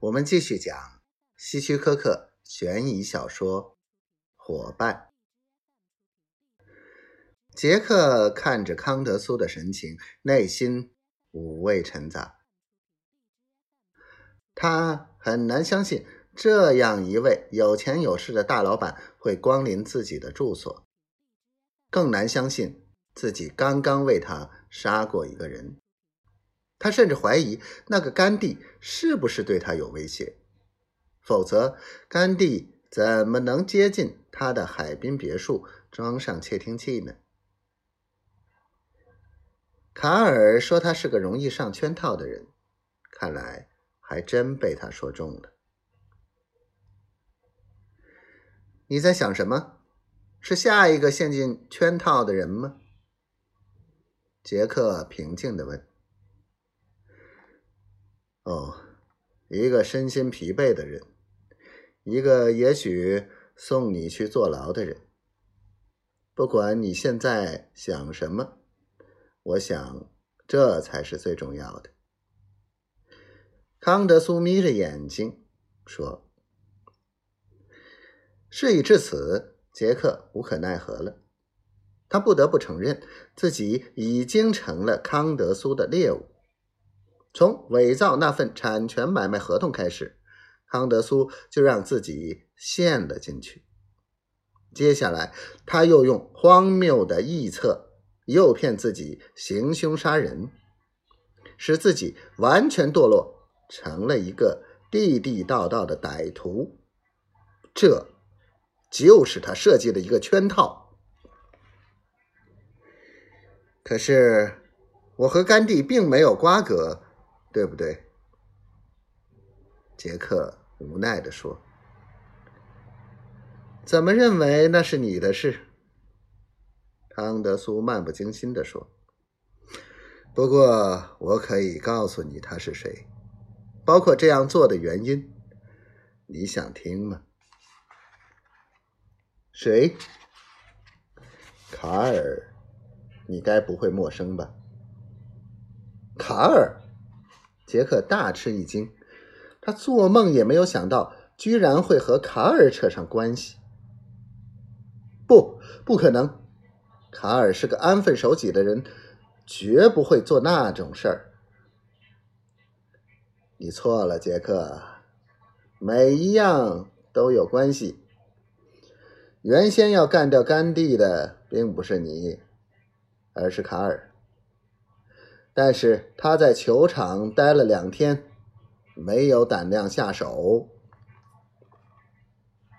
我们继续讲希区柯克悬疑小说《伙伴》。杰克看着康德苏的神情，内心五味陈杂。他很难相信这样一位有钱有势的大老板会光临自己的住所，更难相信自己刚刚为他杀过一个人。他甚至怀疑那个甘地是不是对他有威胁，否则甘地怎么能接近他的海滨别墅，装上窃听器呢？卡尔说他是个容易上圈套的人，看来还真被他说中了。你在想什么？是下一个陷进圈套的人吗？杰克平静的问。哦，一个身心疲惫的人，一个也许送你去坐牢的人。不管你现在想什么，我想这才是最重要的。康德苏眯着眼睛说：“事已至此，杰克无可奈何了。他不得不承认自己已经成了康德苏的猎物。”从伪造那份产权买卖合同开始，康德苏就让自己陷了进去。接下来，他又用荒谬的臆测诱骗自己行凶杀人，使自己完全堕落，成了一个地地道道的歹徒。这就是他设计的一个圈套。可是，我和甘地并没有瓜葛。对不对？杰克无奈的说：“怎么认为那是你的事？”康德苏漫不经心的说：“不过我可以告诉你他是谁，包括这样做的原因。你想听吗？”谁？卡尔，你该不会陌生吧？卡尔。杰克大吃一惊，他做梦也没有想到，居然会和卡尔扯上关系。不，不可能！卡尔是个安分守己的人，绝不会做那种事儿。你错了，杰克，每一样都有关系。原先要干掉甘地的，并不是你，而是卡尔。但是他在球场待了两天，没有胆量下手。